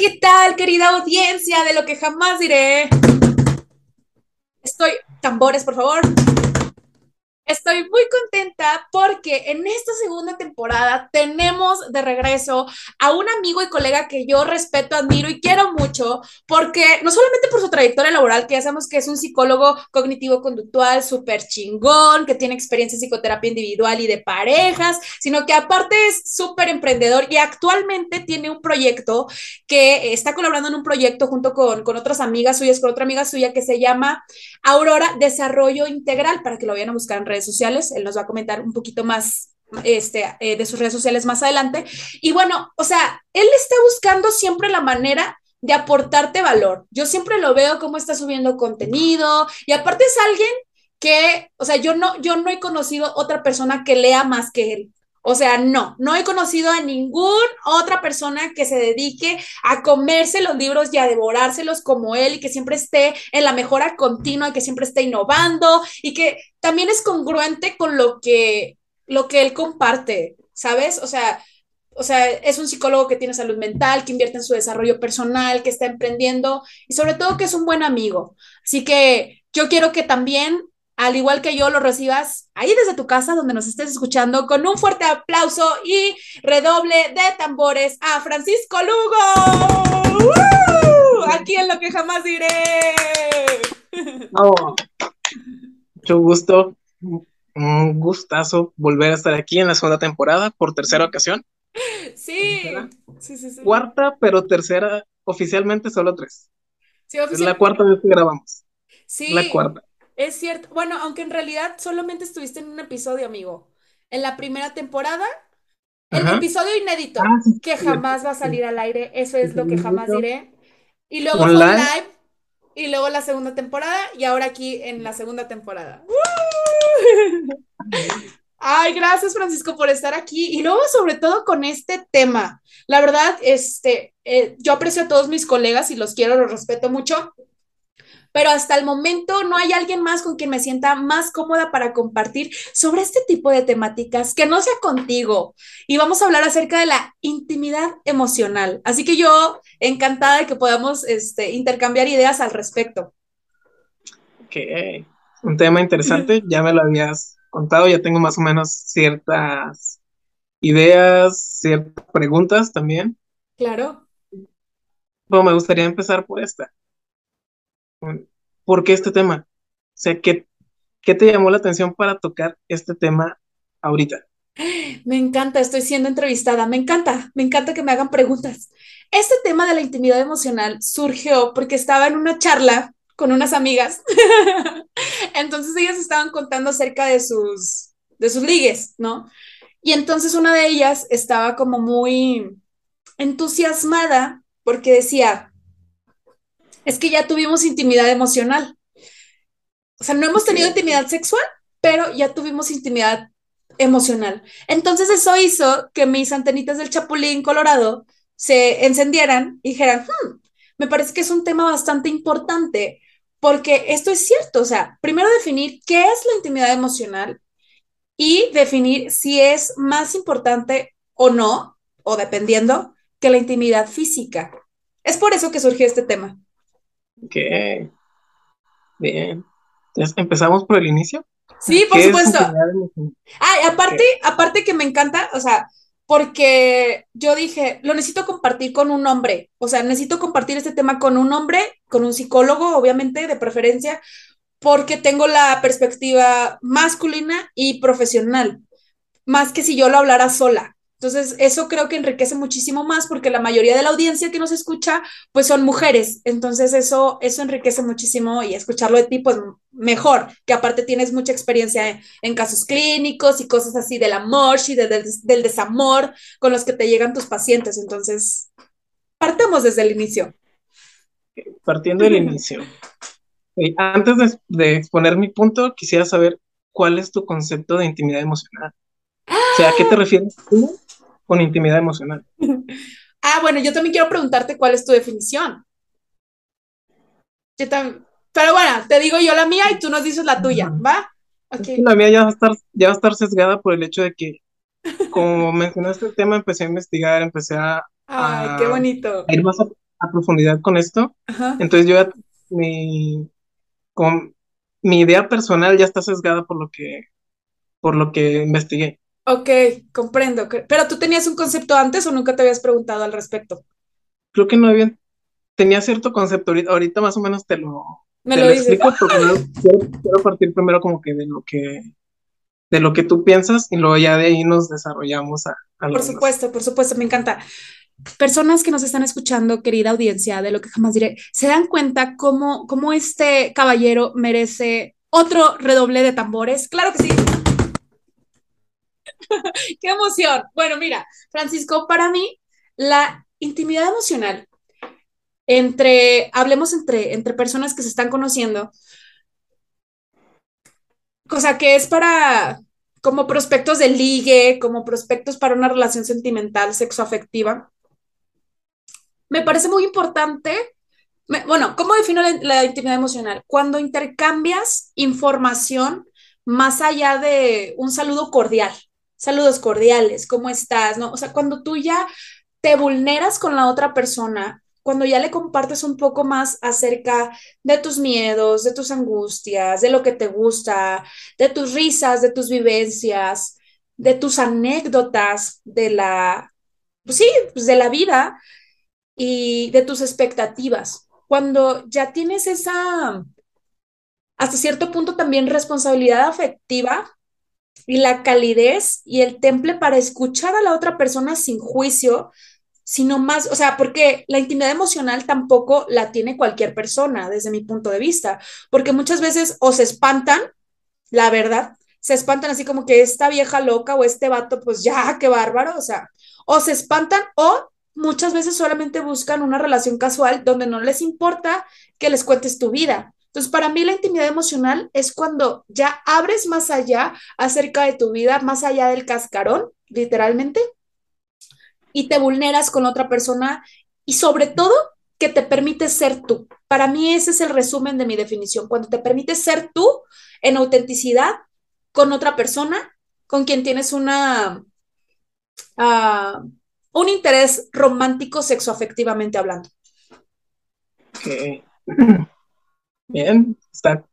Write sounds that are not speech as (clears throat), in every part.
¿Qué tal, querida audiencia de lo que jamás diré? Estoy, tambores, por favor. Estoy muy contenta porque en esta segunda temporada tenemos de regreso a un amigo y colega que yo respeto, admiro y quiero mucho, porque no solamente por su trayectoria laboral, que ya sabemos que es un psicólogo cognitivo-conductual súper chingón, que tiene experiencia en psicoterapia individual y de parejas, sino que aparte es súper emprendedor y actualmente tiene un proyecto que está colaborando en un proyecto junto con, con otras amigas suyas, con otra amiga suya que se llama Aurora Desarrollo Integral, para que lo vayan a buscar en redes sociales. Él nos va a comentar un poquito más este, eh, de sus redes sociales más adelante. Y bueno, o sea, él está buscando siempre la manera de aportarte valor. Yo siempre lo veo como está subiendo contenido y aparte es alguien que, o sea, yo no, yo no he conocido otra persona que lea más que él. O sea, no, no he conocido a ninguna otra persona que se dedique a comerse los libros y a devorárselos como él y que siempre esté en la mejora continua, que siempre esté innovando y que también es congruente con lo que, lo que él comparte, ¿sabes? O sea, o sea, es un psicólogo que tiene salud mental, que invierte en su desarrollo personal, que está emprendiendo y sobre todo que es un buen amigo. Así que yo quiero que también al igual que yo, lo recibas ahí desde tu casa donde nos estés escuchando con un fuerte aplauso y redoble de tambores a Francisco Lugo. Aquí en lo que jamás diré. mucho gusto, un gustazo volver a estar aquí en la segunda temporada por tercera ocasión. Sí, sí, sí, Cuarta, pero tercera, oficialmente solo tres. Sí, Es la cuarta vez que grabamos. Sí. La cuarta. Es cierto. Bueno, aunque en realidad solamente estuviste en un episodio, amigo. En la primera temporada, el episodio inédito, ah, que jamás va a salir al aire. Eso es lo que jamás diré. Y luego fue live. Y luego la segunda temporada. Y ahora aquí en la segunda temporada. (laughs) Ay, gracias Francisco por estar aquí. Y luego, sobre todo con este tema. La verdad, este, eh, yo aprecio a todos mis colegas y los quiero, los respeto mucho pero hasta el momento no hay alguien más con quien me sienta más cómoda para compartir sobre este tipo de temáticas que no sea contigo. Y vamos a hablar acerca de la intimidad emocional. Así que yo encantada de que podamos este, intercambiar ideas al respecto. Ok, un tema interesante, ya me lo habías contado, ya tengo más o menos ciertas ideas, ciertas preguntas también. Claro. Bueno, me gustaría empezar por esta. ¿Por qué este tema? O sea, ¿qué, ¿qué te llamó la atención para tocar este tema ahorita? Me encanta, estoy siendo entrevistada, me encanta, me encanta que me hagan preguntas. Este tema de la intimidad emocional surgió porque estaba en una charla con unas amigas. (laughs) entonces ellas estaban contando acerca de sus, de sus ligues, ¿no? Y entonces una de ellas estaba como muy entusiasmada porque decía, es que ya tuvimos intimidad emocional. O sea, no hemos tenido intimidad sexual, pero ya tuvimos intimidad emocional. Entonces eso hizo que mis antenitas del Chapulín Colorado se encendieran y dijeran, hmm, me parece que es un tema bastante importante porque esto es cierto, o sea, primero definir qué es la intimidad emocional y definir si es más importante o no, o dependiendo, que la intimidad física. Es por eso que surgió este tema. Ok. Bien. Entonces, ¿empezamos por el inicio? Sí, por supuesto. Ay, aparte, aparte que me encanta, o sea, porque yo dije, lo necesito compartir con un hombre, o sea, necesito compartir este tema con un hombre, con un psicólogo, obviamente, de preferencia, porque tengo la perspectiva masculina y profesional, más que si yo lo hablara sola. Entonces, eso creo que enriquece muchísimo más porque la mayoría de la audiencia que nos escucha, pues son mujeres. Entonces, eso, eso enriquece muchísimo y escucharlo de ti, pues mejor, que aparte tienes mucha experiencia en, casos clínicos y cosas así del amor y del, del desamor con los que te llegan tus pacientes. Entonces, partamos desde el inicio. Partiendo del inicio. (laughs) antes de, de exponer mi punto, quisiera saber cuál es tu concepto de intimidad emocional. O sea, ¿a qué te refieres tú con intimidad emocional. (laughs) ah, bueno, yo también quiero preguntarte cuál es tu definición. Pero bueno, te digo yo la mía y tú nos dices la tuya, ¿va? La mía ya va, a estar, ya va a estar sesgada por el hecho de que, como (laughs) mencionaste el tema, empecé a investigar, empecé a, Ay, qué bonito. ir más a, profundidad con esto. Entonces yo ya, mi, con, mi idea personal ya está sesgada por lo que, por lo que investigué. Ok, comprendo. Pero tú tenías un concepto antes o nunca te habías preguntado al respecto? Creo que no había, tenía cierto concepto, ahorita, más o menos te lo, Me lo, explico, quiero, partir primero como que de lo que de lo que tú piensas y luego ya de ahí nos desarrollamos a, Por supuesto, por supuesto, me encanta. Personas que nos están escuchando, querida audiencia, de lo que jamás diré, se dan cuenta cómo, cómo este caballero merece otro redoble de tambores. Claro que sí. (laughs) Qué emoción. Bueno, mira, Francisco, para mí la intimidad emocional entre, hablemos entre, entre personas que se están conociendo, cosa que es para como prospectos de ligue, como prospectos para una relación sentimental, sexoafectiva. Me parece muy importante. bueno, ¿cómo defino la intimidad emocional? Cuando intercambias información más allá de un saludo cordial saludos cordiales, ¿cómo estás? ¿No? O sea, cuando tú ya te vulneras con la otra persona, cuando ya le compartes un poco más acerca de tus miedos, de tus angustias, de lo que te gusta, de tus risas, de tus vivencias, de tus anécdotas, de la, pues sí, pues de la vida y de tus expectativas. Cuando ya tienes esa, hasta cierto punto también responsabilidad afectiva y la calidez y el temple para escuchar a la otra persona sin juicio, sino más, o sea, porque la intimidad emocional tampoco la tiene cualquier persona, desde mi punto de vista, porque muchas veces o se espantan, la verdad, se espantan así como que esta vieja loca o este vato, pues ya, (laughs) qué bárbaro, o sea, o se espantan o muchas veces solamente buscan una relación casual donde no les importa que les cuentes tu vida, entonces, para mí la intimidad emocional es cuando ya abres más allá acerca de tu vida, más allá del cascarón, literalmente, y te vulneras con otra persona y sobre todo que te permite ser tú. Para mí ese es el resumen de mi definición, cuando te permites ser tú en autenticidad con otra persona, con quien tienes una... Uh, un interés romántico sexoafectivamente hablando. Bien, está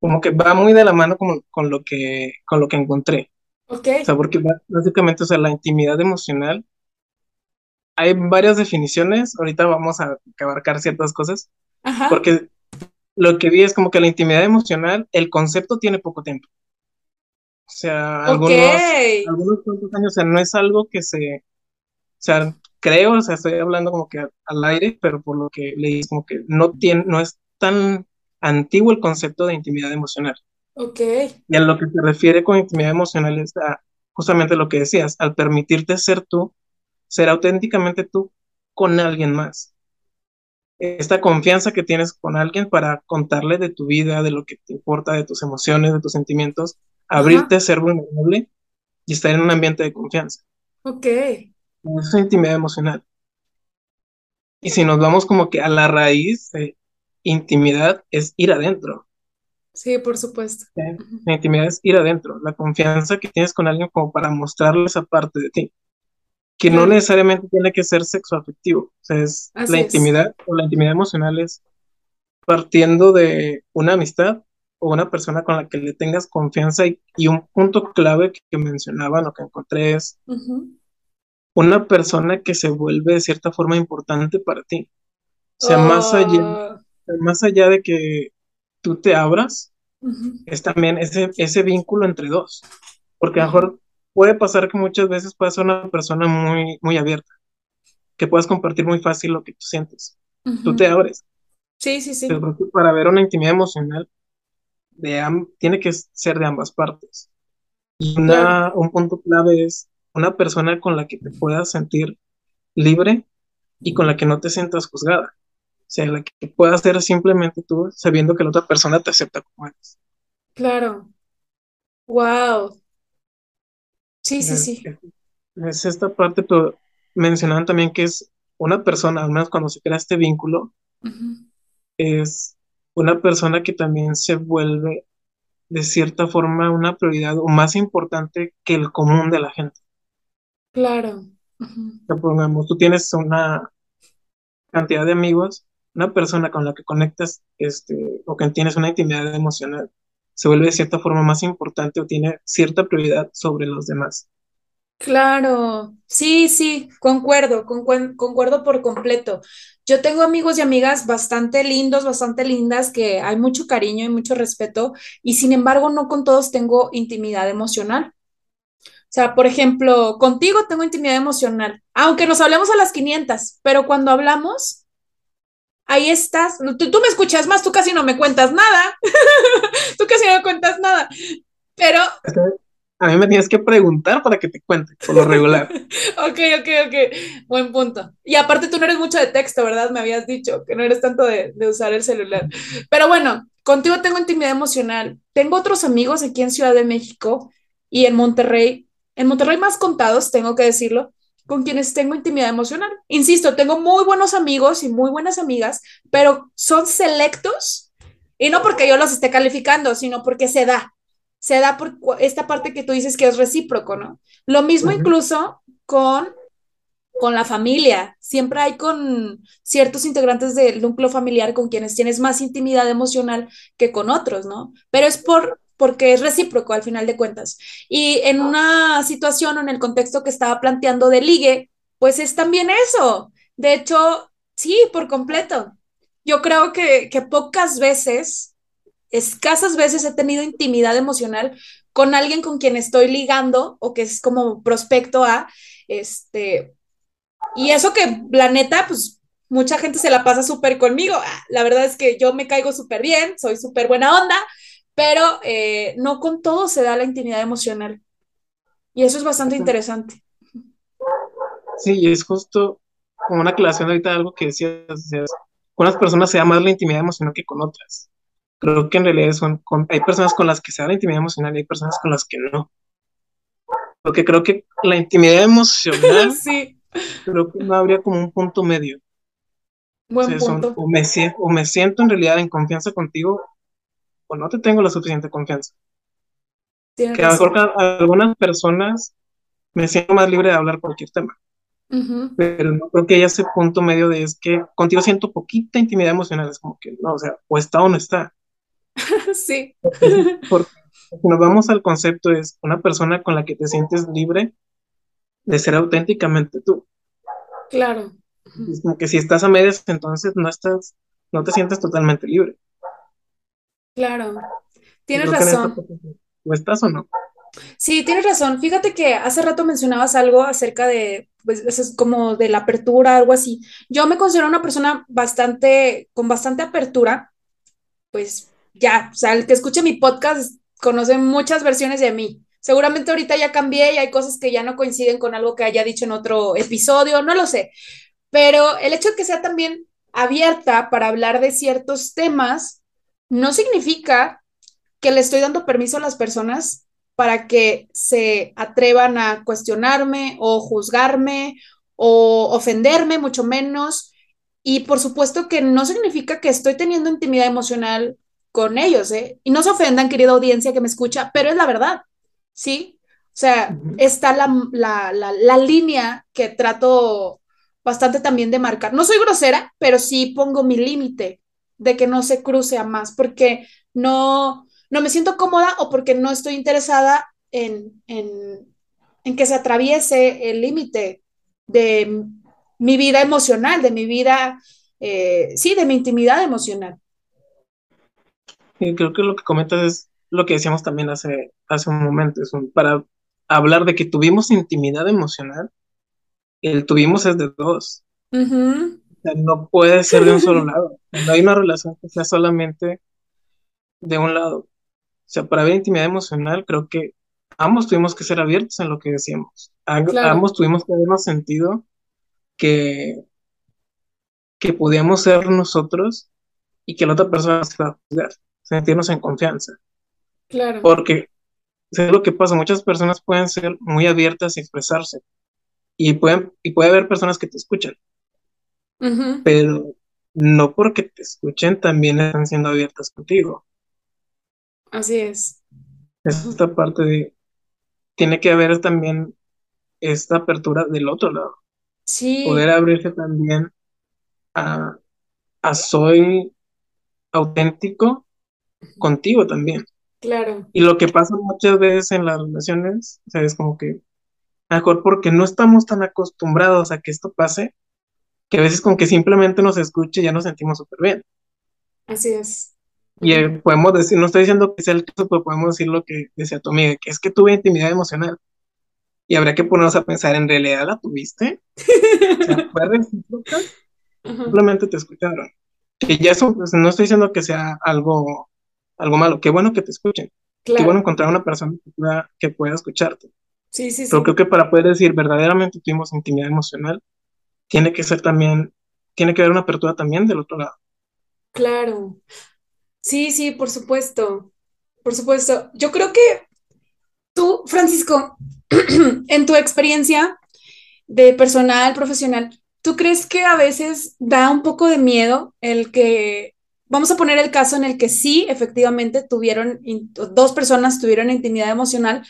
como que va muy de la mano con, con lo que con lo que encontré. Ok. O sea, porque básicamente, o sea, la intimidad emocional, hay varias definiciones, ahorita vamos a abarcar ciertas cosas, Ajá. porque lo que vi es como que la intimidad emocional, el concepto tiene poco tiempo. O sea, algunos, algunos cuantos años, o sea, no es algo que se, o sea, creo, o sea, estoy hablando como que al aire, pero por lo que leí, como que no tiene, no es tan antiguo el concepto de intimidad emocional. Ok. Y a lo que se refiere con intimidad emocional es justamente lo que decías, al permitirte ser tú, ser auténticamente tú con alguien más. Esta confianza que tienes con alguien para contarle de tu vida, de lo que te importa, de tus emociones, de tus sentimientos, abrirte a ser vulnerable y estar en un ambiente de confianza. Ok. Eso es intimidad emocional. Y si nos vamos como que a la raíz, de intimidad es ir adentro. Sí, por supuesto. La intimidad es ir adentro, la confianza que tienes con alguien como para mostrarle esa parte de ti, que no necesariamente tiene que ser sexoafectivo, o sea, es la intimidad o la intimidad emocional es partiendo de una amistad o una persona con la que le tengas confianza y, un punto clave que, mencionaba, lo que encontré es una persona que se vuelve de cierta forma importante para ti. O sea, más allá, Oh, más allá de que tú te abras, es también ese, ese vínculo entre dos. Porque a lo mejor puede pasar que muchas veces puedas ser una persona muy, muy abierta, que puedas compartir muy fácil lo que tú sientes. Tú te abres, Sí, sí, pero sí. que para ver una intimidad emocional de tiene que ser de ambas partes. Y una, un punto clave es una persona con la que te puedas sentir libre y con la que no te sientas juzgada. O sea, la que puedas ser simplemente tú, sabiendo que la otra persona te acepta como eres. claro. Wow. Sí, sí, Es, sí. es esta parte, pero mencionaban también que es una persona, al menos cuando se crea este vínculo, es una persona que también se vuelve de cierta forma una prioridad o más importante que el común de la gente. Claro. Ujú, Supongamos, tú tienes una cantidad de amigos, una persona con la que conectas, este, o que tienes una intimidad emocional, se vuelve de cierta forma más importante o tiene cierta prioridad sobre los demás. Claro. Sí, sí, concuerdo, concuen- concuerdo por completo. Yo tengo amigos y amigas bastante lindos, bastante lindas, que hay mucho cariño y mucho respeto, y sin embargo no con todos tengo intimidad emocional. O sea, por ejemplo, contigo tengo intimidad emocional, aunque nos hablemos a las 500, pero cuando hablamos, ahí estás. Tú, tú me escuchas más, tú casi no me cuentas nada, (laughs) tú casi no me cuentas nada, pero, A mí me tienes que preguntar para que te cuente, por lo regular. (laughs) ok, ok, ok, buen punto. Y aparte tú no eres mucho de texto, ¿verdad? Me habías dicho que no eres tanto de, de usar el celular. Pero bueno, contigo tengo intimidad emocional. Tengo otros amigos aquí en Ciudad de México y en Monterrey, en Monterrey más contados, tengo que decirlo, con quienes tengo intimidad emocional. Insisto, tengo muy buenos amigos y muy buenas amigas, pero son selectos y no porque yo los esté calificando, sino porque se da. Se da por esta parte que tú dices que es recíproco, ¿no? Lo mismo incluso con con la familia. Siempre hay con ciertos integrantes del núcleo familiar con quienes tienes más intimidad emocional que con otros, ¿no? Pero es por porque es recíproco al final de cuentas. Y en una situación o en el contexto que estaba planteando de ligue, pues es también eso. De hecho, sí, por completo. Yo creo que, que pocas veces, escasas veces he tenido intimidad emocional con alguien con quien estoy ligando o que es como prospecto a, este, y eso que la neta, pues mucha gente se la pasa súper conmigo. Ah, La verdad es que yo me caigo súper bien, soy súper buena onda, pero eh, no con todo se da la intimidad emocional. Y eso es bastante interesante. Sí, y es justo como una aclaración ahorita de algo que decías, decías, con unas personas se da más la intimidad emocional que con otras. Creo que en realidad son, con- hay personas con las que se da la intimidad emocional y hay personas con las que no. Porque creo que la intimidad emocional, (laughs) sí, creo que no habría como un punto medio. O buen son, punto. o me, o me siento en realidad en confianza contigo o no te tengo la suficiente confianza. Tienes Que a lo mejor algunas personas me siento más libre de hablar cualquier tema, pero no creo que haya ese punto medio de es que contigo siento poquita intimidad emocional, es como que no, o sea, o está o no está. (laughs) sí, Porque si, (laughs) porque si nos vamos al concepto, es una persona con la que te sientes libre de ser auténticamente tú. claro. Es como que si estás a medias, entonces no estás, no te sientes totalmente libre. Claro, tienes razón. parte, o estás o no. Sí, tienes razón. Fíjate que hace rato mencionabas algo acerca de, pues, eso es como de la apertura, algo así. Yo me considero una persona bastante, con bastante apertura pues ya, o sea, el que escuche mi podcast conoce muchas versiones de mí. Seguramente ahorita ya cambié y hay cosas que ya no coinciden con algo que haya dicho en otro episodio, no lo sé, pero el hecho de que sea también abierta para hablar de ciertos temas no significa que le estoy dando permiso a las personas para que se atrevan a cuestionarme o juzgarme o ofenderme, mucho menos. Y por supuesto que no significa que estoy teniendo intimidad emocional con ellos, ¿eh? Y no se ofendan, querida audiencia que me escucha, pero es la verdad, ¿sí? O sea, está la, la, la, la línea que trato bastante también de marcar. No soy grosera, pero sí pongo mi límite de que no se cruce a más, porque no, no me siento cómoda o porque no estoy interesada en, en, en que se atraviese el límite de mi vida emocional, de mi vida, eh, sí, de mi intimidad emocional. Y creo que lo que comentas es lo que decíamos también hace, hace un momento, es para hablar de que tuvimos intimidad emocional, el tuvimos es de dos. No puede ser de un solo (laughs) lado. No hay una relación que sea solamente de un lado. O sea, para ver intimidad emocional, creo que ambos tuvimos que ser abiertos en lo que decíamos. Ambos tuvimos que habernos sentido que, que podíamos ser nosotros y que la otra persona se va a juzgar, sentirnos en confianza. Claro. Porque es lo que pasa, muchas personas pueden ser muy abiertas y expresarse. Y, pueden, y puede haber personas que te escuchan. Pero no porque te escuchen también están siendo abiertas contigo. Así es. Es esta parte de, tiene que haber también esta apertura del otro lado. Sí. Poder abrirse también a, a soy auténtico contigo también. Claro. Y lo que pasa muchas veces en las relaciones, o sea, es como que, mejor porque no estamos tan acostumbrados a que esto pase, que a veces con que simplemente nos escuche ya nos sentimos súper bien. Así es. Y eh, podemos decir, no estoy diciendo que sea el caso, pero podemos decir lo que decía tu amiga, que es que tuve intimidad emocional. Y habría que ponernos a pensar, ¿en realidad la tuviste? o sea, (laughs) ¿fue recíproca? Simplemente te escucharon. Que ya eso, pues, no estoy diciendo que sea algo algo malo. Qué bueno que te escuchen. Qué bueno encontrar una persona que pueda, que pueda escucharte. Sí, sí, Pero creo que para poder decir verdaderamente tuvimos intimidad emocional, tiene que ser también, tiene que haber una apertura también del otro lado. Claro. Sí, sí, por supuesto. Por supuesto. Yo creo que tú, Francisco, (clears throat) en tu experiencia de personal, profesional, ¿tú crees que a veces da un poco de miedo el que vamos a poner el caso en el que sí, efectivamente, tuvieron, dos personas tuvieron intimidad emocional,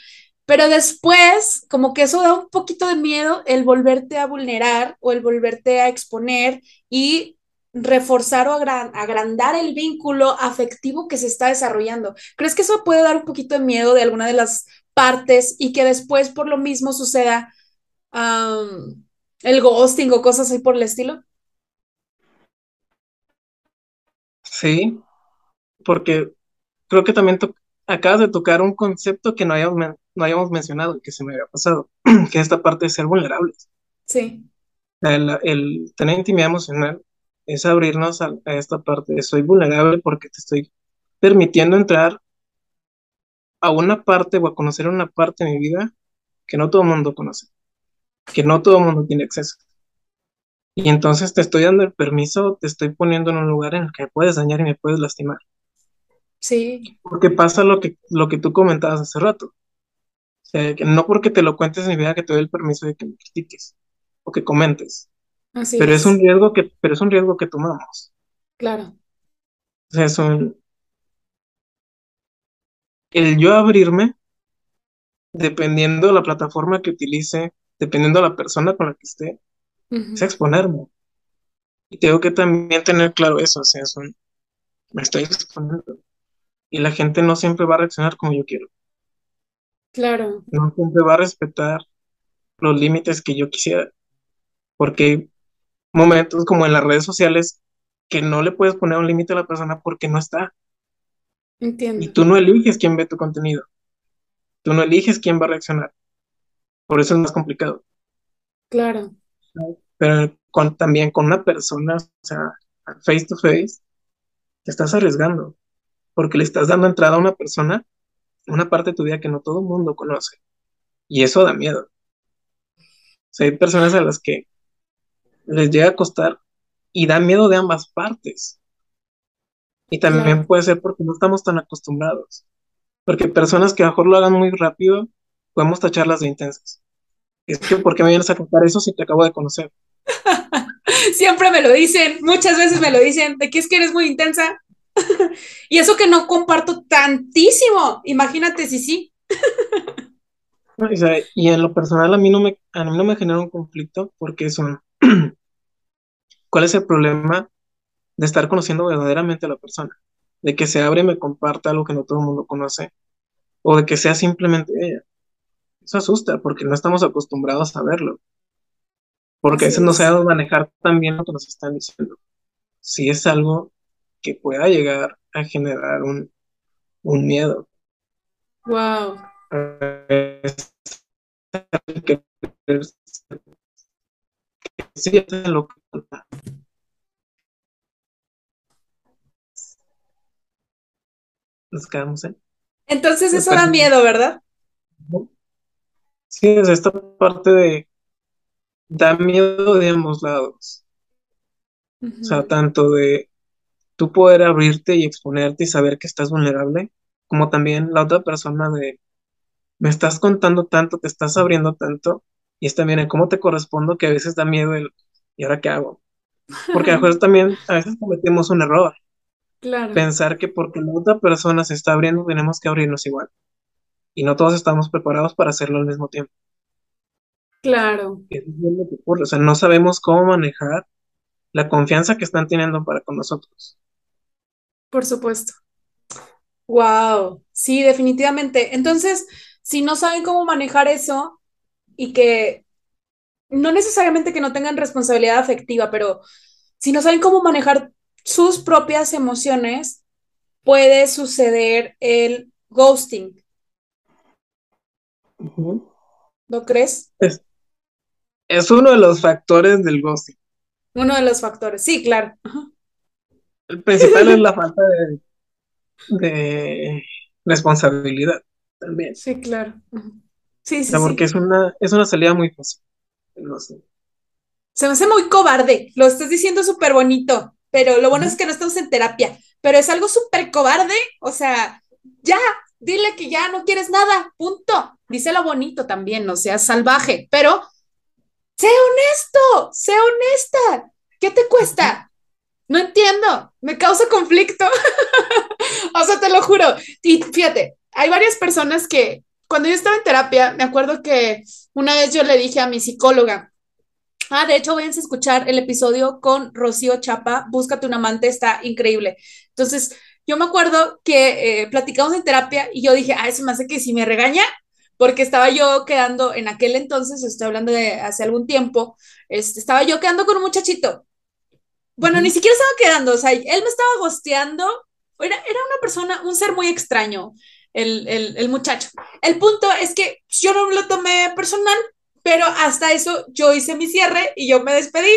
pero después, como que eso da un poquito de miedo el volverte a vulnerar o el volverte a exponer y reforzar o agrandar el vínculo afectivo que se está desarrollando. ¿Crees que eso puede dar un poquito de miedo de alguna de las partes y que después por lo mismo suceda el ghosting o cosas así por el estilo? Sí, porque creo que también acabas de tocar un concepto que no hayamos, no hayamos mencionado, que se me había pasado, (clears throat) que es esta parte de ser vulnerables. Sí. El, tener intimidad emocional es abrirnos a, esta parte de soy vulnerable porque te estoy permitiendo entrar a una parte o a conocer una parte de mi vida que no todo el mundo conoce, que no todo el mundo tiene acceso. Y entonces te estoy dando el permiso, te estoy poniendo en un lugar en el que me puedes dañar y me puedes lastimar. Sí. Porque pasa lo que, lo que tú comentabas hace rato. O sea, que no porque te lo cuentes en mi vida que te doy el permiso de que me critiques o que comentes. Así pero es. un riesgo que, pero es un riesgo que tomamos. Claro. O sea, es un, el yo abrirme, dependiendo de la plataforma que utilice, dependiendo de la persona con la que esté, es exponerme. Y tengo que también tener claro eso, o sea, me estoy exponiendo. Y la gente no siempre va a reaccionar como yo quiero. Claro. No siempre va a respetar los límites que yo quisiera. Porque hay momentos como en las redes sociales que no le puedes poner un límite a la persona porque no está. Entiendo. Y tú no eliges quién ve tu contenido. Tú no eliges quién va a reaccionar. Por eso es más complicado. Claro pero con, también con una persona, o sea, face to face, te estás arriesgando, porque le estás dando entrada a una persona, una parte de tu vida que no todo el mundo conoce, y eso da miedo. O sea, hay personas a las que les llega a costar y da miedo de ambas partes. Y también puede ser porque no estamos tan acostumbrados. Porque personas que a lo mejor lo hagan muy rápido, podemos tacharlas de intensas. Es que, ¿por qué me vienes a contar eso si te acabo de conocer? (laughs) Siempre me lo dicen, muchas veces me lo dicen, de que es que eres muy intensa. (laughs) y eso que no comparto tantísimo, imagínate si sí. y en lo personal a mí no me, a mí no me genera un conflicto porque son, (clears throat) ¿cuál es el problema de estar conociendo verdaderamente a la persona? De que se abre y me comparta algo que no todo el mundo conoce, o de que sea simplemente ella. Eso asusta porque no estamos acostumbrados a verlo. porque a veces no sabemos manejar también lo que nos están diciendo. Si es algo que pueda llegar a generar un, un miedo. Wow. Nos quedamos en. Entonces eso da miedo, ¿verdad? Sí, es esta parte de da miedo de ambos lados. O sea, tanto de tú poder abrirte y exponerte y saber que estás vulnerable, como también la otra persona de me estás contando tanto, te estás abriendo tanto, y es también en cómo te correspondo que a veces da miedo el ¿y ahora qué hago? Porque a veces (laughs) también a veces cometemos un error. Claro. Pensar que porque la otra persona se está abriendo, tenemos que abrirnos igual. Y no todos estamos preparados para hacerlo al mismo tiempo. Claro. O sea, no sabemos cómo manejar la confianza que están teniendo para con nosotros. Por supuesto. Wow, sí, definitivamente. Entonces, si no saben cómo manejar eso y que no necesariamente que no tengan responsabilidad afectiva, pero si no saben cómo manejar sus propias emociones, puede suceder el ghosting. ¿No crees? Es, uno de los factores del ghosting. Uno de los factores, sí, claro. El principal es la falta de, responsabilidad también. Sí, claro. Sí, sí, porque Es, una, es una salida muy fácil. Se me hace muy cobarde. Lo estás diciendo súper bonito pero lo bueno es que no estamos en terapia, pero es algo súper cobarde, o sea, ya, dile que ya no quieres nada, punto. Díselo bonito también, no seas salvaje, pero sé honesto, sé honesta. ¿Qué te cuesta? No entiendo, me causa conflicto. (laughs) o sea, te lo juro. Y fíjate, hay varias personas que cuando yo estaba en terapia, me acuerdo que una vez yo le dije a mi psicóloga, Ah, de hecho, vayan a escuchar el episodio con Rocío Chapa, Búscate un amante, está increíble. Entonces, yo me acuerdo que eh, platicamos en terapia y yo dije, ah, eso me hace que si me regaña, porque estaba yo quedando en aquel entonces, estoy hablando de hace algún tiempo, este, estaba yo quedando con un muchachito. Bueno, ni siquiera estaba quedando, o sea, él me estaba gosteando, era, era una persona, un ser muy extraño, el, el, el muchacho. El punto es que yo no lo tomé personal, pero hasta eso yo hice mi cierre y yo me despedí.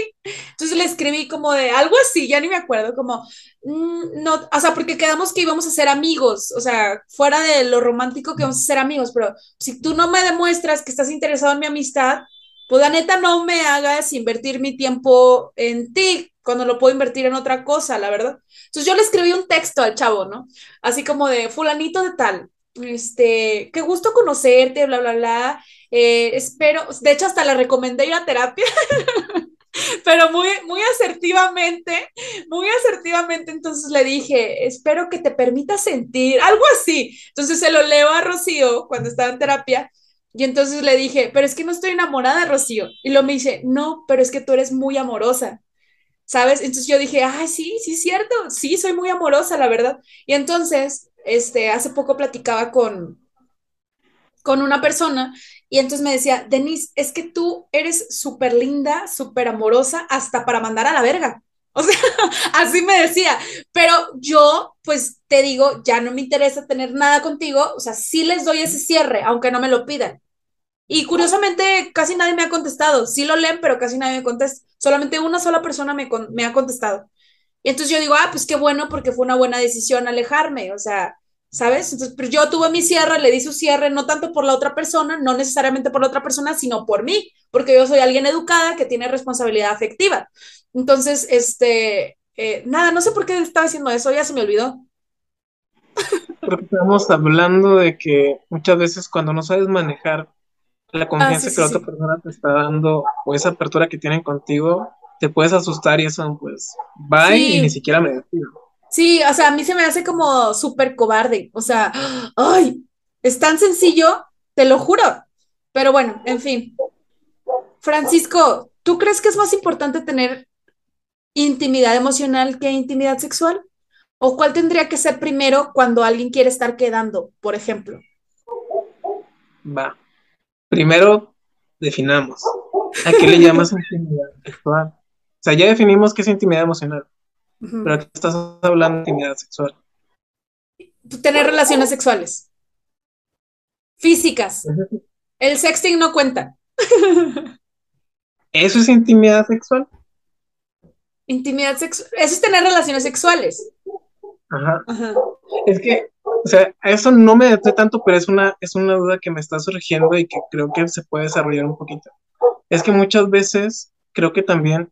Entonces le escribí como de algo así, ya ni me acuerdo, como, mm, no, o sea, porque quedamos que íbamos a ser amigos, o sea, fuera de lo romántico que vamos a ser amigos, pero si tú no me demuestras que estás interesado en mi amistad, pues la neta no me hagas invertir mi tiempo en ti cuando lo puedo invertir en otra cosa, la verdad. Entonces yo le escribí un texto al chavo, ¿no? Así como de fulanito de tal, este, qué gusto conocerte, bla, bla, bla. Eh, espero, de hecho, hasta le recomendé ir a terapia, (laughs) pero muy, muy asertivamente, muy asertivamente, entonces le dije, espero que te permita sentir, algo así. Entonces se lo leo a Rocío cuando estaba en terapia. Y entonces le dije, pero es que no estoy enamorada Rocío. Y lo me dice, no, pero es que tú eres muy amorosa. ¿Sabes? Entonces yo dije, ay, sí, sí, cierto, sí, soy muy amorosa, la verdad. Y entonces, este, hace poco platicaba con, con una persona y entonces me decía, Denise, es que tú eres súper linda, súper amorosa, hasta para mandar a la verga. (laughs) O sea, así me decía, pero yo, pues te digo, ya no me interesa tener nada contigo, o sea, sí les doy ese cierre, aunque no me lo pidan. Y curiosamente, casi nadie me ha contestado. Sí lo leen, pero casi nadie me contesta. Solamente una sola persona me, me ha contestado. Y entonces yo digo, ah, pues qué bueno, porque fue una buena decisión alejarme. O sea, ¿sabes? Entonces, pero yo tuve mi cierre, le di su cierre, no tanto por la otra persona, no necesariamente por la otra persona, sino por mí, porque yo soy alguien educada que tiene responsabilidad afectiva. Entonces, este, eh, nada, no sé por qué estaba haciendo eso, ya se me olvidó. Estamos hablando de que muchas veces cuando no sabes manejar la confianza ah, que la otra persona te está dando o esa apertura que tienen contigo, te puedes asustar y eso, pues, bye y ni siquiera me despido. Sí, o sea, a mí se me hace como súper cobarde. O sea, (gasps) ay, es tan sencillo, te lo juro. Pero bueno, en fin. Francisco, ¿tú crees que es más importante tener intimidad emocional que intimidad sexual? ¿O cuál tendría que ser primero cuando alguien quiere estar quedando, por ejemplo? Va. Primero, definamos. ¿A qué le llamas intimidad sexual? O sea, ya definimos qué es intimidad emocional, pero aquí estás hablando de intimidad sexual. Tener relaciones sexuales. Físicas. El sexting no cuenta. (laughs) ¿Eso es intimidad sexual? Intimidad sexual. Eso es tener relaciones sexuales. Ajá. Es que, o sea, eso no me deté tanto, pero es una, es una duda que me está surgiendo y que creo que se puede desarrollar un poquito. Es que muchas veces creo que también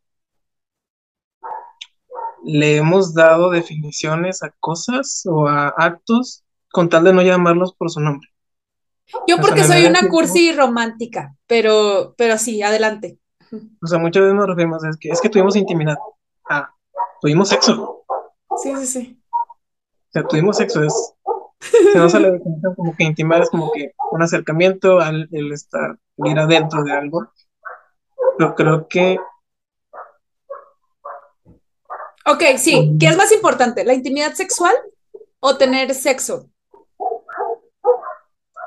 le hemos dado definiciones a cosas o a actos con tal de no llamarlos por su nombre. Yo porque soy una cursi romántica, pero, pero sí, adelante. O sea, muchas veces nos referimos, es que, es que tuvimos intimidad. Ah, tuvimos sexo. Sí, sí, sí. O sea, tuvimos sexo, es. Se nos sale como que intimar es como que un acercamiento al el estar, ir adentro de algo. Pero creo que. Ok, sí. ¿Qué es más importante? ¿La intimidad sexual o tener sexo?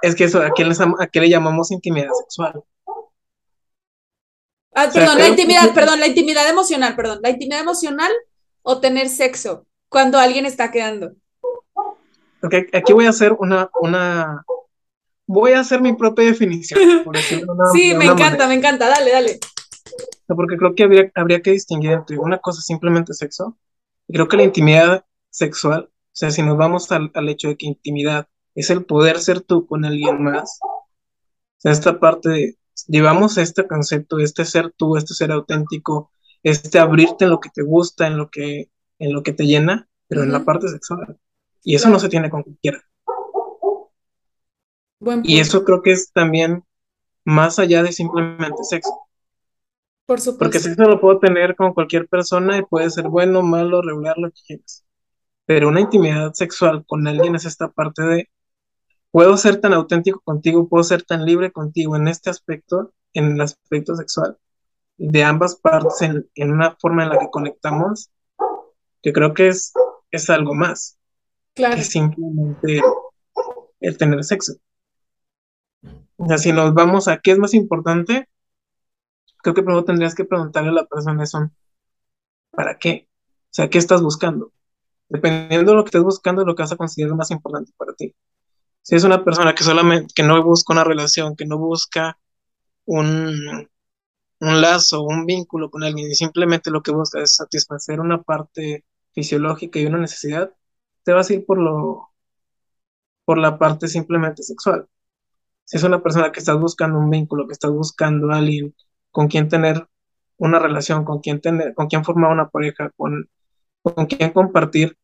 Es que eso, ¿a qué, a qué le llamamos intimidad sexual? Ah, perdón, la intimidad, perdón, la intimidad emocional, perdón, la intimidad emocional o tener sexo cuando alguien está quedando. Ok, aquí voy a hacer una, una, voy a hacer mi propia definición. (laughs) sí, me encanta, me encanta, dale, dale. Porque creo que habría, habría que distinguir entre una cosa simplemente sexo, y creo que la intimidad sexual, o sea, si nos vamos al, al hecho de que intimidad es el poder ser tú con alguien más, o sea, esta parte de llevamos este concepto, este ser tú, este ser auténtico, este abrirte en lo que te gusta, en lo que, en lo que te llena, pero en la parte sexual. Y eso no se tiene con cualquiera. y eso creo que es también más allá de simplemente sexo. Por supuesto. Porque sexo lo puedo tener con cualquier persona y puede ser bueno, malo, regular, lo que quieras. Pero una intimidad sexual con alguien es esta parte de puedo ser tan auténtico contigo, puedo ser tan libre contigo en este aspecto, en el aspecto sexual, de ambas partes, en, una forma en la que conectamos, que creo que es, es algo más claro. que simplemente el tener sexo. O sea, si nos vamos a qué es más importante, creo que primero tendrías que preguntarle a la persona eso, ¿para qué? O sea, ¿qué estás buscando? Dependiendo de lo que estés buscando, lo que vas a considerar más importante para ti. Si es una persona que solamente, que no busca una relación, que no busca un, un lazo, un vínculo con alguien y simplemente lo que busca es satisfacer una parte fisiológica y una necesidad, te vas a ir por lo por la parte simplemente sexual. Si es una persona que estás buscando un vínculo, que estás buscando a alguien con quien tener una relación, con quien tener, con quien formar una pareja, con, con quien compartir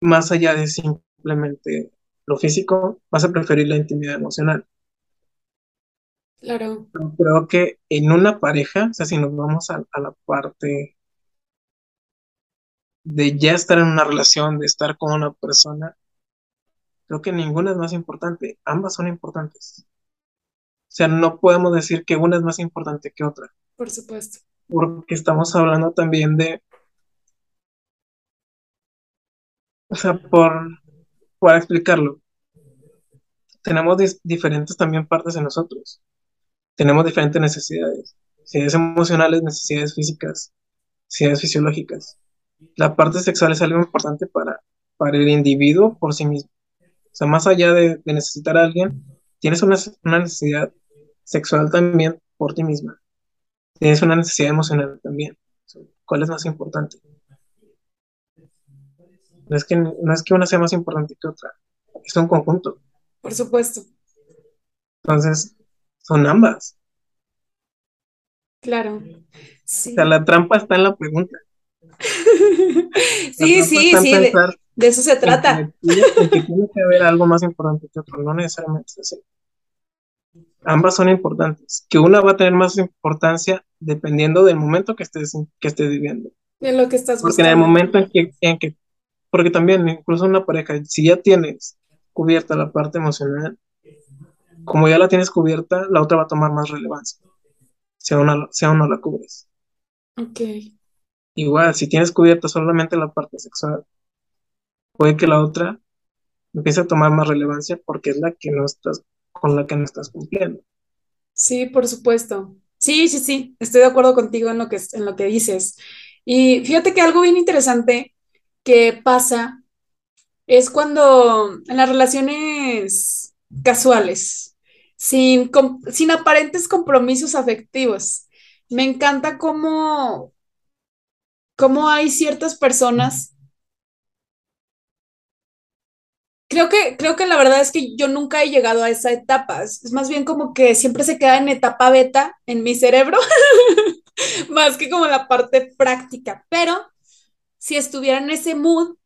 más allá de simplemente lo físico, vas a preferir la intimidad emocional. Claro. Creo que en una pareja, o sea, si nos vamos a, la parte de ya estar en una relación, de estar con una persona, creo que ninguna es más importante, ambas son importantes. O sea, no podemos decir que una es más importante que otra. Por supuesto. Porque estamos hablando también de, o sea, por, para explicarlo, tenemos diferentes también partes en nosotros. Tenemos diferentes necesidades. Necesidades emocionales, necesidades físicas, necesidades fisiológicas. La parte sexual es algo importante para, para el individuo por sí mismo. O sea, más allá de, necesitar a alguien, tienes una, una necesidad sexual también por ti misma. Tienes una necesidad emocional también. ¿Cuál es más importante? No es que, no es que una sea más importante que otra, es un conjunto. Por supuesto. Entonces, son ambas. Claro. Sí. O sea, la trampa está en la pregunta. (laughs) sí, sí, sí, de, eso se trata. que tiene que haber algo más importante que otro, no necesariamente es así. Ambas son importantes. Que una va a tener más importancia dependiendo del momento que estés, que estés viviendo. En lo que estás Porque en el momento en que, en que, porque también incluso una pareja, si ya tienes cubierta la parte emocional, como ya la tienes cubierta, la otra va a tomar más relevancia, si aún no, si no la cubres. Ok. Igual, si tienes cubierta solamente la parte sexual, puede que la otra empiece a tomar más relevancia porque es la que no estás, con la que no estás cumpliendo. Sí, por supuesto. Sí, sí, sí, estoy de acuerdo contigo en lo que, en lo que dices. Y fíjate que algo bien interesante que pasa es cuando en las relaciones casuales, sin, sin aparentes compromisos afectivos, me encanta cómo, cómo hay ciertas personas. Creo que, creo que la verdad es que yo nunca he llegado a esa etapa. Es más bien como que siempre se queda en etapa beta en mi cerebro, (laughs) más que como la parte práctica. Pero si estuviera en ese mood,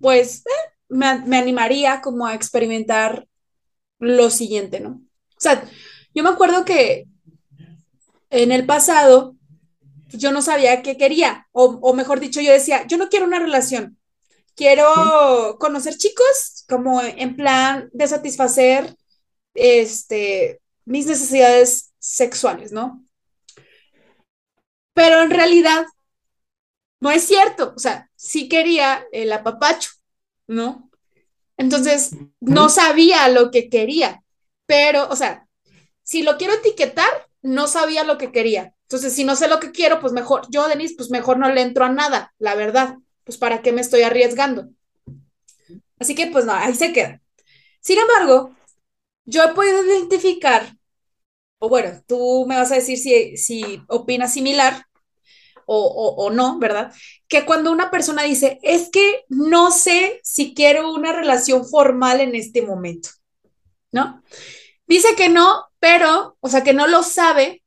pues eh, me, me animaría como a experimentar lo siguiente, ¿no? O sea, yo me acuerdo que en el pasado yo no sabía qué quería, o, o mejor dicho, yo decía, yo no quiero una relación. Quiero conocer chicos como en plan de satisfacer este, mis necesidades sexuales, ¿no? Pero en realidad no es cierto, o sea, sí quería el apapacho, ¿no? Entonces, no sabía lo que quería, pero, o sea, si lo quiero etiquetar, no sabía lo que quería. Entonces, si no sé lo que quiero, pues mejor, yo, Denise, pues mejor no le entro a nada, la verdad. Pues para qué me estoy arriesgando. Así que, pues no, ahí se queda. Sin embargo, yo he podido identificar, o bueno, tú me vas a decir si, si opinas similar o, o, no, ¿verdad? Que cuando una persona dice, es que no sé si quiero una relación formal en este momento, ¿no? Dice que no, pero, o sea, que no lo sabe,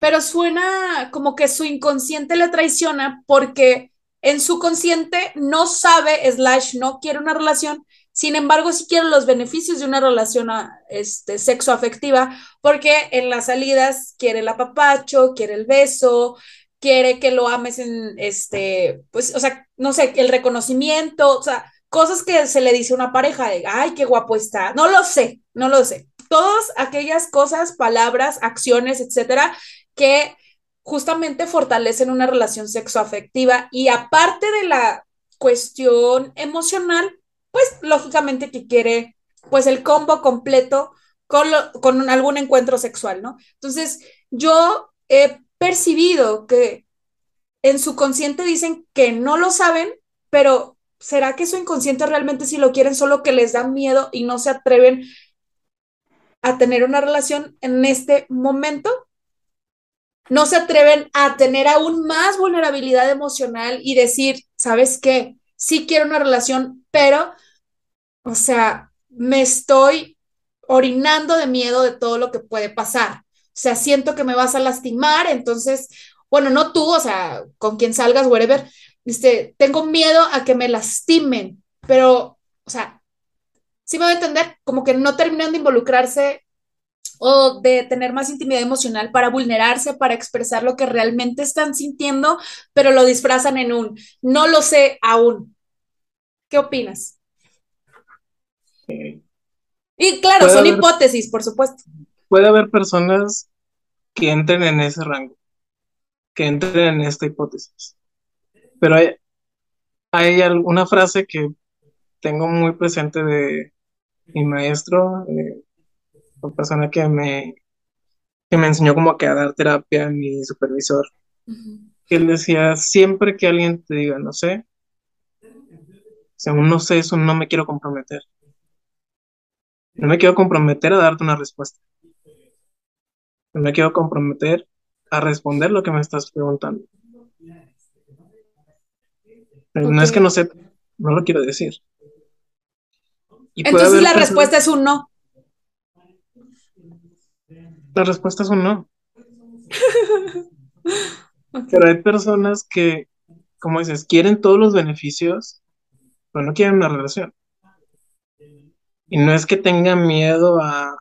pero suena como que su inconsciente le traiciona porque en su consciente no sabe, slash, no quiere una relación, sin embargo, sí quiere los beneficios de una relación a, este, sexoafectiva, porque en las salidas quiere el apapacho, quiere el beso, quiere que lo ames en, este, pues, o sea, no sé, el reconocimiento, o sea, cosas que se le dice a una pareja de, ay, qué guapo está, no lo sé, no lo sé. Todas aquellas cosas, palabras, acciones, etcétera, que justamente fortalecen una relación sexoafectiva y aparte de la cuestión emocional, pues lógicamente que quiere pues el combo completo con, lo, con algún encuentro sexual, ¿no? Entonces, yo he percibido que en su consciente dicen que no lo saben, pero ¿será que su inconsciente realmente sí lo quieren, solo que les da miedo y no se atreven a tener una relación en este momento? No se atreven a tener aún más vulnerabilidad emocional y decir, ¿sabes qué? Sí quiero una relación, pero, o sea, me estoy orinando de miedo de todo lo que puede pasar. O sea, siento que me vas a lastimar, entonces, bueno, no tú, o sea, con quien salgas, whatever, este, tengo miedo a que me lastimen, pero, o sea, sí me voy a entender, como que no terminan de involucrarse o de tener más intimidad emocional para vulnerarse, para expresar lo que realmente están sintiendo, pero lo disfrazan en un no lo sé aún. ¿Qué opinas? Eh, Y claro, son haber, hipótesis, por supuesto. puede haber personas que entren en ese rango, que entren en esta hipótesis. Pero hay, hay una frase que tengo muy presente de mi maestro, eh, la persona que me, que me enseñó como que a dar terapia, mi supervisor, Uh -huh. que él decía, siempre que alguien te diga, no sé, si aún no sé eso, no me quiero comprometer. No me quiero comprometer a darte una respuesta. No me quiero comprometer a responder lo que me estás preguntando. Pero no es que Okay. no sepa, no lo quiero decir. Y Entonces la personas, respuesta es un no. Las respuestas son no. (laughs) Pero hay personas que, como dices, quieren todos los beneficios, pero no quieren una relación. Y no es que tengan miedo a,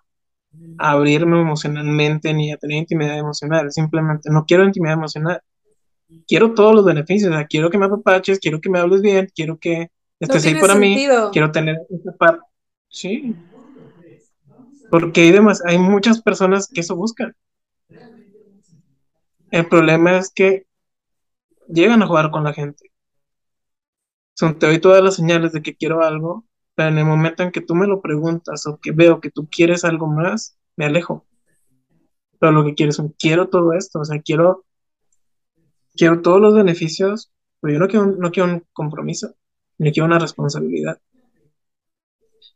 a abrirme emocionalmente ni a tener intimidad emocional, simplemente no quiero intimidad emocional. Quiero todos los beneficios, o sea, quiero que me apapaches, quiero que me hables bien, quiero que No estés ahí para mí, quiero tener esta parte. Sí, porque hay, demás, hay muchas personas que eso buscan. El problema es que llegan a jugar con la gente. Son, te doy todas las señales de que quiero algo, pero en el momento en que tú me lo preguntas o que veo que tú quieres algo más, me alejo. pero lo que quiero es un, quiero todo esto, o sea, quiero, quiero todos los beneficios, pero yo no quiero, no quiero un compromiso, ni quiero una responsabilidad.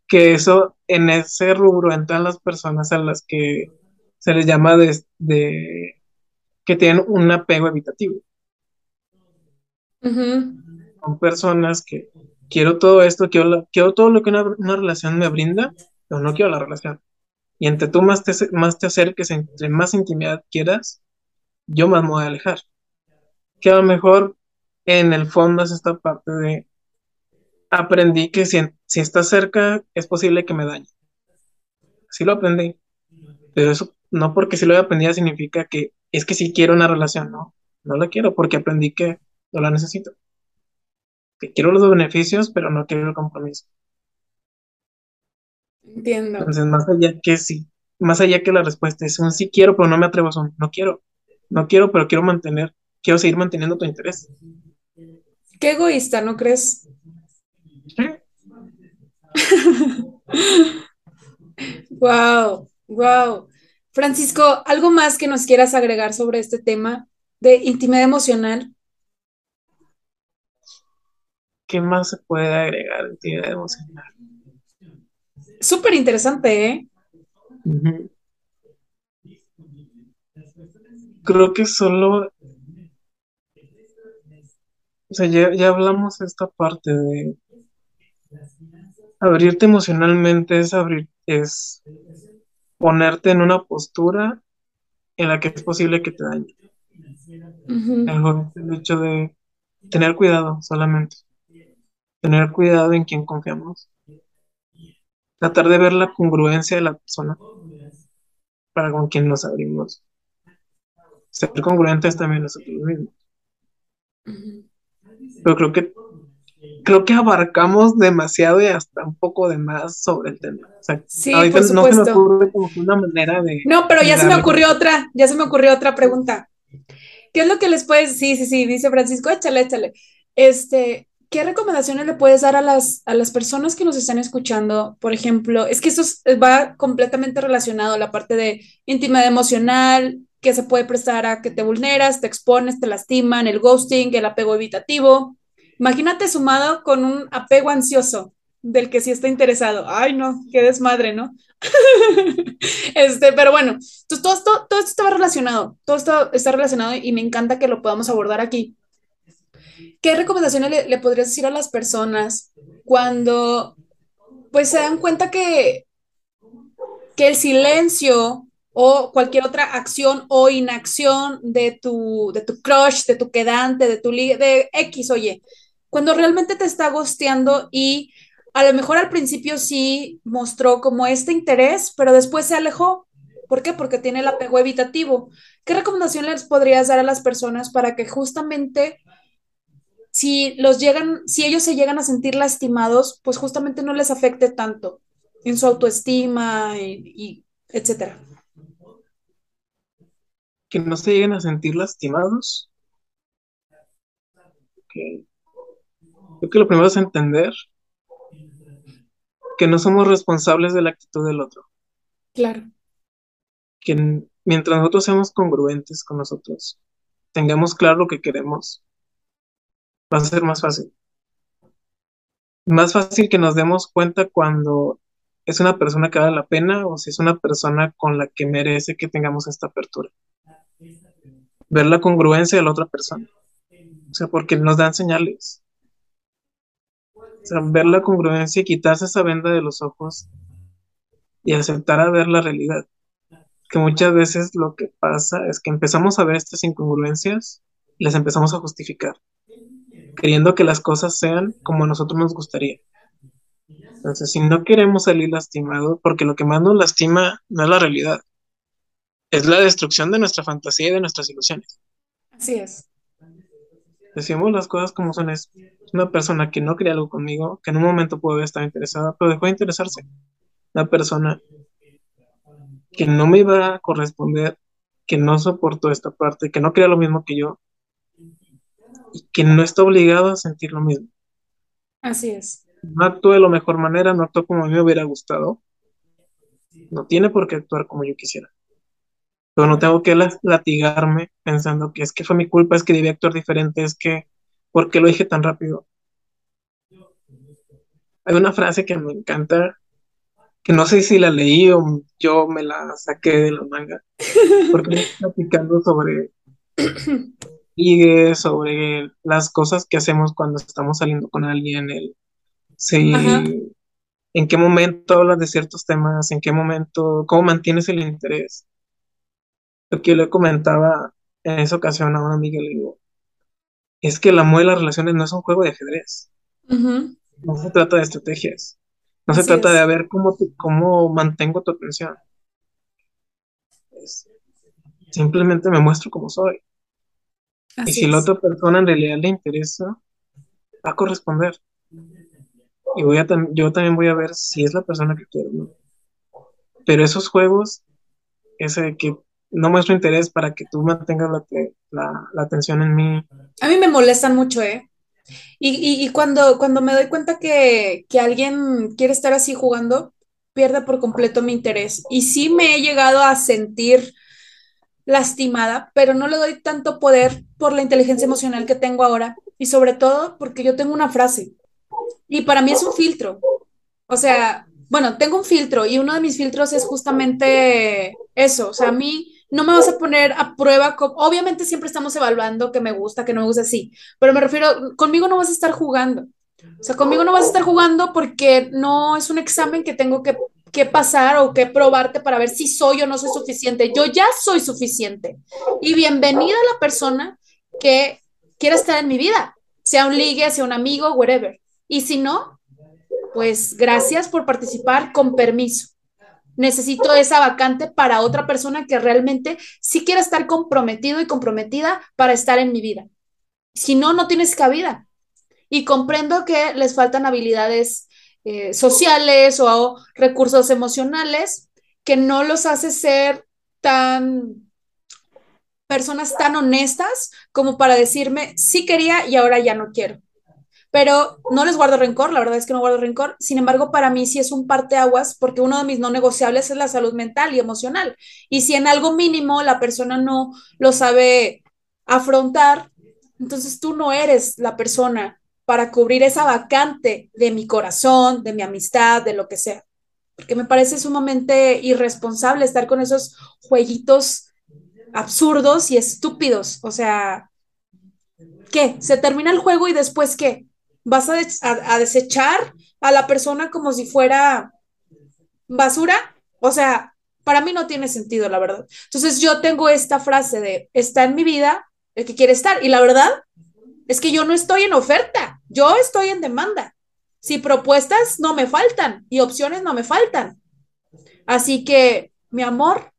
Que eso, en ese rubro, entran las personas a las que se les llama de, de que tienen un apego evitativo. Son personas que quiero todo esto, quiero, quiero todo lo que una, una, relación me brinda, pero no quiero la relación. Y entre tú más te, más te acerques, entre más intimidad quieras, yo más me voy a alejar. Que a lo mejor en el fondo es esta parte de aprendí que si, si estás cerca es posible que me dañe. Sí lo aprendí. Pero eso no porque si lo aprendí significa que es que si quiero una relación, no. No la quiero porque aprendí que no la necesito. Que quiero los beneficios, pero no quiero el compromiso. Entiendo. Entonces, más allá que sí, más allá que la respuesta es un sí quiero, pero no me atrevo a un no quiero. No quiero, pero quiero mantener, quiero seguir manteniendo tu interés. Qué egoísta, ¿no crees? Wow, wow. Francisco, ¿algo más que nos quieras agregar sobre este tema de intimidad emocional? ¿Qué más se puede agregar de intimidad emocional? Súper interesante, ¿eh? Creo que solo, o sea, ya, ya hablamos de esta parte de abrirte emocionalmente, es abrir, es ponerte en una postura en la que es posible que te dañe. el, hecho de tener cuidado solamente. Tener cuidado en quien confiamos. Tratar de ver la congruencia de la persona para con quien nos abrimos. Ser congruentes también nosotros mismos. Pero creo que creo que abarcamos demasiado y hasta un poco de más sobre el tema. O sea, sí, por supuesto. no se me ocurre como una manera de. No, pero ya se me ocurrió otra, ya se me ocurrió otra pregunta. ¿Qué es lo que les puedes, sí, sí, sí, dice Francisco, échale, échale. Este, ¿qué recomendaciones le puedes dar a las, a las personas que nos están escuchando? Por ejemplo, es que esto va completamente relacionado a la parte de intimidad emocional, que se puede prestar a que te vulneras, te expones, te lastiman, el ghosting, el apego evitativo, Imagínate sumado con un apego ansioso del que sí está interesado. Ay, no, qué desmadre, ¿no? (laughs) este, pero bueno, todo, esto, todo esto está relacionado, todo esto está relacionado y me encanta que lo podamos abordar aquí. ¿Qué recomendaciones le, le podrías decir a las personas cuando pues se dan cuenta que, que el silencio o cualquier otra acción o inacción de tu, de tu crush, de tu quedante, de tu de X, oye, cuando realmente te está gosteando y a lo mejor al principio sí mostró como este interés, pero después se alejó. ¿Por qué? Porque tiene el apego evitativo. ¿Qué recomendación les podrías dar a las personas para que justamente si los llegan, si ellos se llegan a sentir lastimados, pues justamente no les afecte tanto en su autoestima y, etcétera? Que no se lleguen a sentir lastimados. Okay. Creo que lo primero es entender que no somos responsables de la actitud del otro. Claro. Que mientras nosotros seamos congruentes con nosotros, tengamos claro lo que queremos, va a ser más fácil. Más fácil que nos demos cuenta cuando es una persona que vale la pena o si es una persona con la que merece que tengamos esta apertura. Ver la congruencia de la otra persona. O sea, porque nos dan señales ver la congruencia y quitarse esa venda de los ojos y aceptar a ver la realidad. Que muchas veces lo que pasa es que empezamos a ver estas incongruencias y las empezamos a justificar, queriendo que las cosas sean como a nosotros nos gustaría. Entonces, si no queremos salir lastimados, porque lo que más nos lastima no es la realidad, es la destrucción de nuestra fantasía y de nuestras ilusiones. Así es. Decimos las cosas como son, es una persona que no quería algo conmigo, que en un momento puede estar interesada, pero dejó de interesarse. Una persona que no me iba a corresponder, que no soportó esta parte, que no quería lo mismo que yo y que no está obligado a sentir lo mismo. Así es. No actuó de la mejor manera, no actuó como a mí me hubiera gustado. No tiene por qué actuar como yo quisiera. Pero no tengo que latigarme pensando que es que fue mi culpa, es que debí actuar diferente, es que, ¿por qué lo dije tan rápido? Hay una frase que me encanta, que no sé si la leí o yo me la saqué de la manga, porque me (laughs) platicando sobre (coughs) sobre las cosas que hacemos cuando estamos saliendo con alguien, el si en qué momento hablas de ciertos temas, en qué momento, cómo mantienes el interés. Lo que yo le comentaba en esa ocasión a una amiga, le digo, es que el amor y las relaciones no es un juego de ajedrez. No se trata de estrategias. No se trata de ver cómo, cómo mantengo tu atención. simplemente me muestro como soy. y si la otra persona en realidad le interesa, va a corresponder. Y voy a yo también voy a ver si es la persona que quiero. Pero esos juegos, ese que no muestro interés para que tú mantengas la, atención en mí. A mí me molestan mucho, ¿eh? Y, cuando, cuando me doy cuenta que, que, alguien quiere estar así jugando, pierde por completo mi interés. Y sí me he llegado a sentir lastimada, pero no le doy tanto poder por la inteligencia emocional que tengo ahora y sobre todo porque yo tengo una frase y para mí es un filtro. O sea, bueno, tengo un filtro y uno de mis filtros es justamente eso. O sea, a mí no me vas a poner a prueba. Obviamente siempre estamos evaluando que me gusta, que no me gusta, sí, pero me refiero, conmigo no vas a estar jugando. O sea, conmigo no vas a estar jugando porque no es un examen que tengo que, que pasar o que probarte para ver si soy o no soy suficiente. Yo ya soy suficiente. Y bienvenida a la persona que quiera estar en mi vida, sea un ligue, sea un amigo, whatever. Y si no, pues gracias por participar con permiso necesito esa vacante para otra persona que realmente sí quiera estar comprometido y comprometida para estar en mi vida. Si no, no tienes cabida. Y comprendo que les faltan habilidades eh, sociales o recursos emocionales que no los hace ser tan personas tan honestas como para decirme sí quería y ahora ya no quiero pero no les guardo rencor, la verdad es que no guardo rencor. Sin embargo, para mí sí es un parteaguas porque uno de mis no negociables es la salud mental y emocional. Y si en algo mínimo la persona no lo sabe afrontar, entonces tú no eres la persona para cubrir esa vacante de mi corazón, de mi amistad, de lo que sea. Porque me parece sumamente irresponsable estar con esos jueguitos absurdos y estúpidos. O sea, ¿qué? ¿Se termina el juego y después qué? Vas a, desechar a la persona como si fuera basura. O sea, para mí no tiene sentido, la verdad. Entonces yo tengo esta frase de, está en mi vida el que quiere estar. Y la verdad es que yo no estoy en oferta, yo estoy en demanda. Si propuestas no me faltan y opciones no me faltan. Así que, mi amor,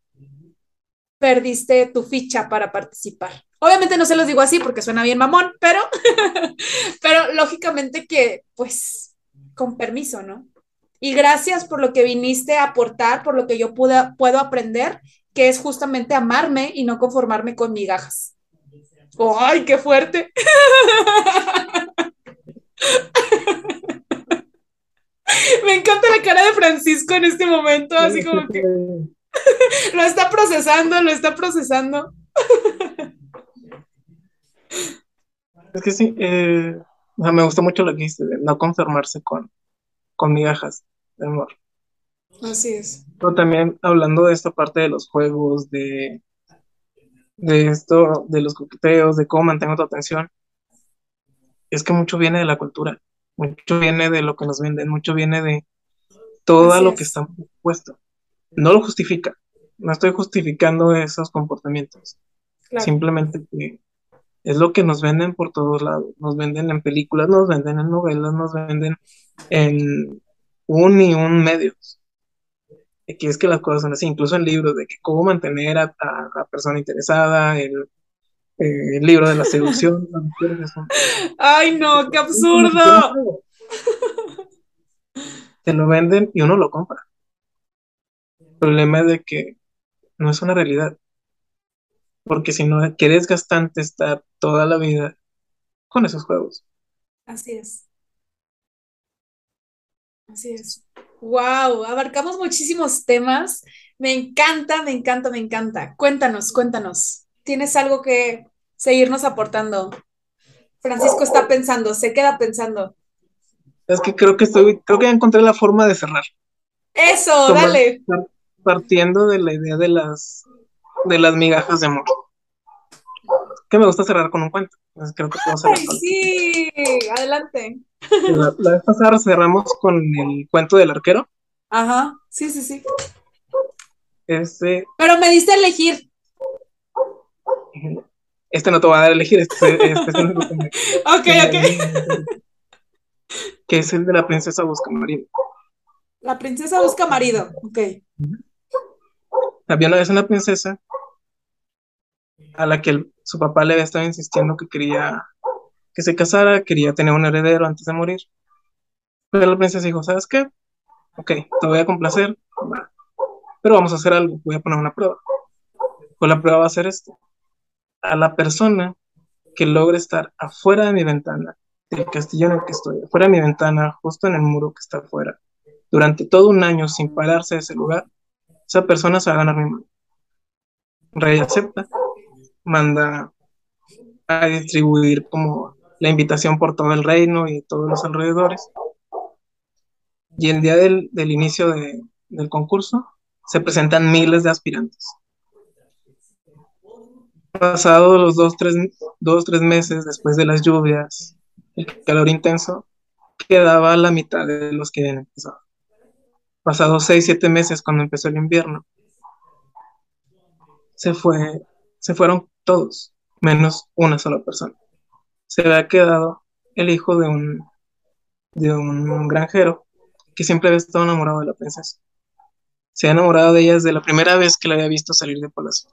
perdiste tu ficha para participar. Obviamente no se los digo así porque suena bien mamón, pero, (laughs) pero lógicamente que, pues, con permiso, ¿no? Y gracias por lo que viniste a aportar, por lo que yo pude, puedo aprender, que es justamente amarme y no conformarme con migajas. ¡Ay, qué fuerte! (laughs) Me encanta la cara de Francisco en este momento, así como que (laughs) lo está procesando, lo está procesando. Es que sí, eh, me gusta mucho lo que dices, de no conformarse con, con migajas de amor. Así es. Pero también hablando de esta parte de los juegos, de, de esto, de los coqueteos, de cómo mantengo tu atención, es que mucho viene de la cultura, mucho viene de lo que nos venden, mucho viene de todo lo que está puesto. No lo justifica, no estoy justificando esos comportamientos. Simplemente que es lo que nos venden por todos lados. Nos venden en películas, nos venden en novelas, nos venden en un y un medios. Aquí es que las cosas son así, incluso en libros de que cómo mantener a, la persona interesada, el, el, libro de la seducción. (laughs) Ay, no, qué absurdo. Te lo venden y uno lo compra. El problema es de que no es una realidad porque si no, qué desgastante estar toda la vida con esos juegos. Así es. Así es. Wow, abarcamos muchísimos temas. Me encanta, me encanta, me encanta. Cuéntanos, cuéntanos. ¿Tienes algo que seguirnos aportando? Francisco está pensando, se queda pensando. Es que creo que estoy, creo que ya encontré la forma de cerrar. Eso, dale. Partiendo de la idea de las de las migajas de amor. Que me gusta cerrar con un cuento. Entonces creo que puedo cerrar Ay, sí, adelante. La, la, vez pasada cerramos con el cuento del arquero. Ajá, sí, sí, sí. Este. Pero me diste a elegir. Este no te va a dar a elegir, este, este es el (laughs) Ok, ok. Que es el de la princesa busca marido. La princesa busca marido, ok. Había una vez una princesa a la que su papá le había estado insistiendo que quería que se casara, quería tener un heredero antes de morir. Pero la princesa dijo, ¿sabes qué? Ok, te voy a complacer, pero vamos a hacer algo, voy a poner una prueba. Pues la prueba va a ser esto. A la persona que logre estar afuera de mi ventana, del castillo en el que estoy, afuera de mi ventana, justo en el muro que está afuera, durante todo un año sin pararse de ese lugar, esa persona se va a ganar mi mano. Rey acepta, manda a distribuir como la invitación por todo el reino y todos los alrededores. Y el día del, del inicio de, del concurso se presentan miles de aspirantes. Pasados los dos tres, dos, tres meses después de las lluvias, el calor intenso, quedaba la mitad de los que habían empezado. Pasados seis, siete meses cuando empezó el invierno, se, fue, se fueron todos, menos una sola persona. Se había quedado el hijo de un, de un granjero que siempre había estado enamorado de la princesa. Se había enamorado de ella desde la primera vez que la había visto salir de palacio.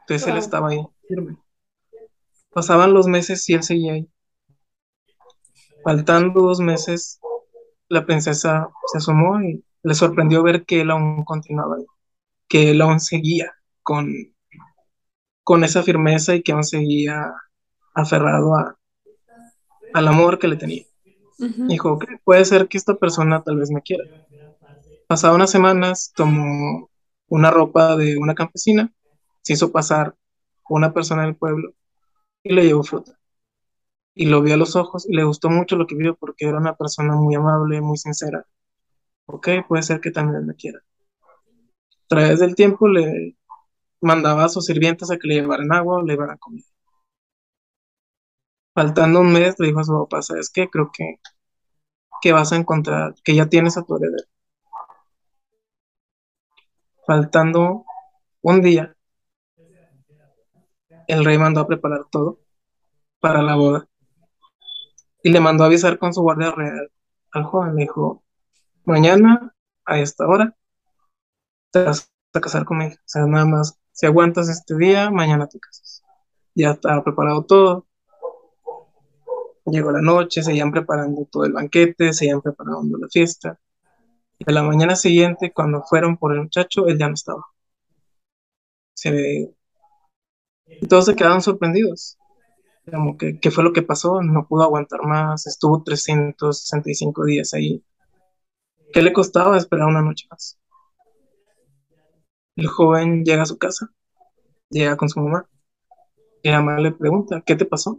Entonces wow. él estaba ahí, firme. Pasaban los meses y él seguía ahí. Faltando dos meses, la princesa se asomó y le sorprendió ver que él aún continuaba ahí, que él aún seguía con, con esa firmeza y que aún seguía aferrado a, al amor que le tenía. Uh -huh. Dijo, okay, puede ser que esta persona tal vez me quiera. Pasadas unas semanas, tomó una ropa de una campesina, se hizo pasar una persona del pueblo y le llevó fruta. Y lo vio a los ojos y le gustó mucho lo que vio porque era una persona muy amable, muy sincera. Ok, puede ser que también me quiera. A través del tiempo le mandaba a sus sirvientas a que le llevaran agua o le llevaran comida. Faltando un mes, le dijo a su papá, ¿sabes qué? Creo que, que vas a encontrar, que ya tienes a tu heredero. Faltando un día, el rey mandó a preparar todo para la boda. Y le mandó a avisar con su guardia real al joven. Le dijo, mañana a esta hora te vas a casar conmigo. O sea, nada más, si aguantas este día, mañana te casas. Ya estaba preparado todo. Llegó la noche, seguían preparando todo el banquete, seguían preparando la fiesta. Y a la mañana siguiente, cuando fueron por el muchacho, él ya no estaba. Se ve... Y todos se quedaron sorprendidos. Como que, ¿qué fue lo que pasó? No pudo aguantar más, estuvo 365 días ahí. ¿Qué le costaba esperar una noche más? El joven llega a su casa, llega con su mamá. Y la mamá le pregunta, ¿qué te pasó?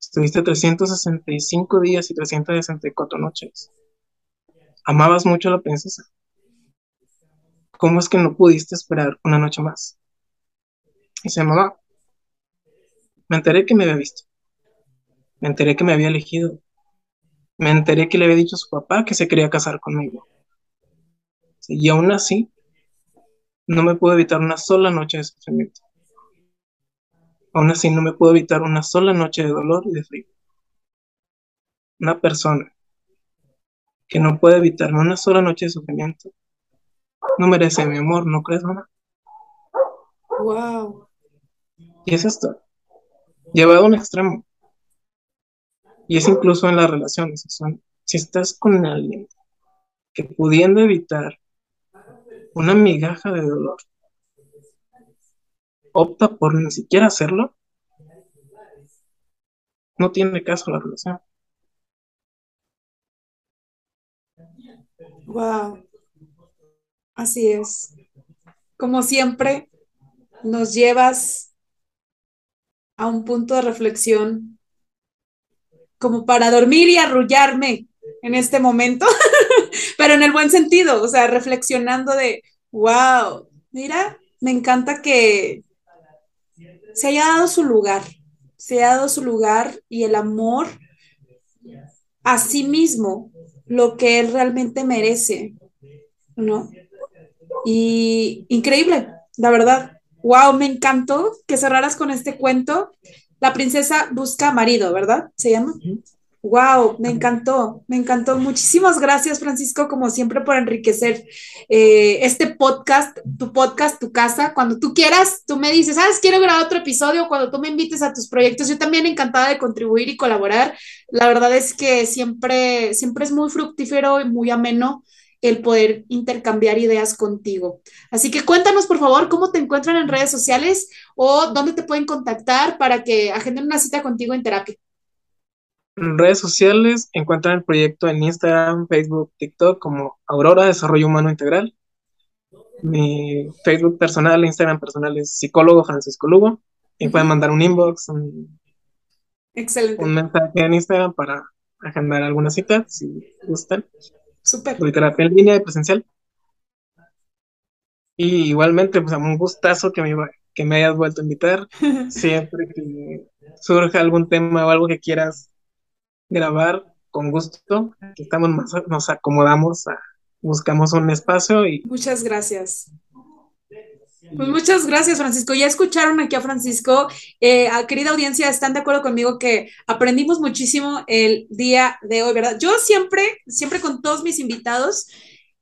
Estuviste 365 días y 364 noches. Amabas mucho a la princesa. ¿Cómo es que no pudiste esperar una noche más? Dice, mamá, me enteré que me había visto. Me enteré que me había elegido. Me enteré que le había dicho a su papá que se quería casar conmigo. Y aún así, no me puedo evitar una sola noche de sufrimiento. Aún así, no me puedo evitar una sola noche de dolor y de frío. Una persona que no puede evitarme una sola noche de sufrimiento no merece mi amor, ¿no crees, mamá? Wow. Y es esto, llevado a un extremo. Y es incluso en las relaciones. Si estás con alguien que pudiendo evitar una migaja de dolor, opta por ni siquiera hacerlo, no tiene caso la relación. Wow. Así es. Como siempre, nos llevas a un punto de reflexión como para dormir y arrullarme en este momento, (laughs) pero en el buen sentido, o sea, reflexionando de, wow, mira, me encanta que se haya dado su lugar, se ha dado su lugar y el amor a sí mismo, lo que él realmente merece, ¿no? Y increíble, la verdad. Wow, me encantó que cerraras con este cuento. La princesa busca marido, ¿verdad? ¿Se llama? Wow, me encantó, me encantó. Muchísimas gracias, Francisco, como siempre, por enriquecer eh, este podcast, tu podcast, tu casa. Cuando tú quieras, tú me dices, ¿sabes? Quiero grabar otro episodio. Cuando tú me invites a tus proyectos, yo también encantada de contribuir y colaborar. La verdad es que siempre, siempre es muy fructífero y muy ameno el poder intercambiar ideas contigo. Así que cuéntanos, por favor, cómo te encuentran en redes sociales o dónde te pueden contactar para que agenden una cita contigo en terapia. En redes sociales encuentran el proyecto en Instagram, Facebook, TikTok como Aurora Desarrollo Humano Integral. Mi Facebook personal, Instagram personal es psicólogo Francisco Lugo. Y pueden mandar un inbox, un, Excelente. un mensaje en Instagram para agendar alguna cita si gustan. Súper. terapia en línea y presencial. Y igualmente, pues un gustazo que me, que me hayas vuelto a invitar. (laughs) Siempre que surja algún tema o algo que quieras grabar, con gusto. estamos nos acomodamos, buscamos un espacio y... Muchas gracias. Pues muchas gracias, Francisco. Ya escucharon aquí a Francisco. Eh, querida audiencia, ¿están de acuerdo conmigo que aprendimos muchísimo el día de hoy, verdad? Yo siempre, siempre con todos mis invitados,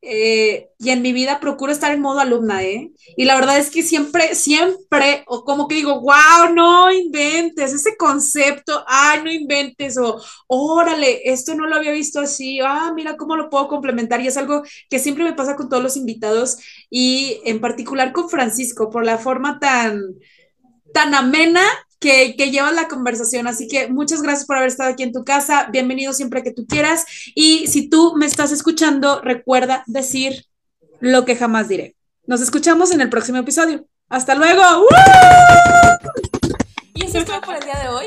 eh, y en mi vida procuro estar en modo alumna, ¿eh? Y la verdad es que siempre, siempre, o como que digo, wow, no inventes ese concepto, ay, no inventes, o órale, esto no lo había visto así, ah, mira cómo lo puedo complementar. Y es algo que siempre me pasa con todos los invitados y en particular con Francisco, por la forma tan, tan amena que, que llevas la conversación. Así que muchas gracias por haber estado aquí en tu casa. Bienvenido siempre que tú quieras. Y si tú me estás escuchando, recuerda decir lo que jamás diré. Nos escuchamos en el próximo episodio. Hasta luego. Y eso es todo por el día de hoy.